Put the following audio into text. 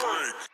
break.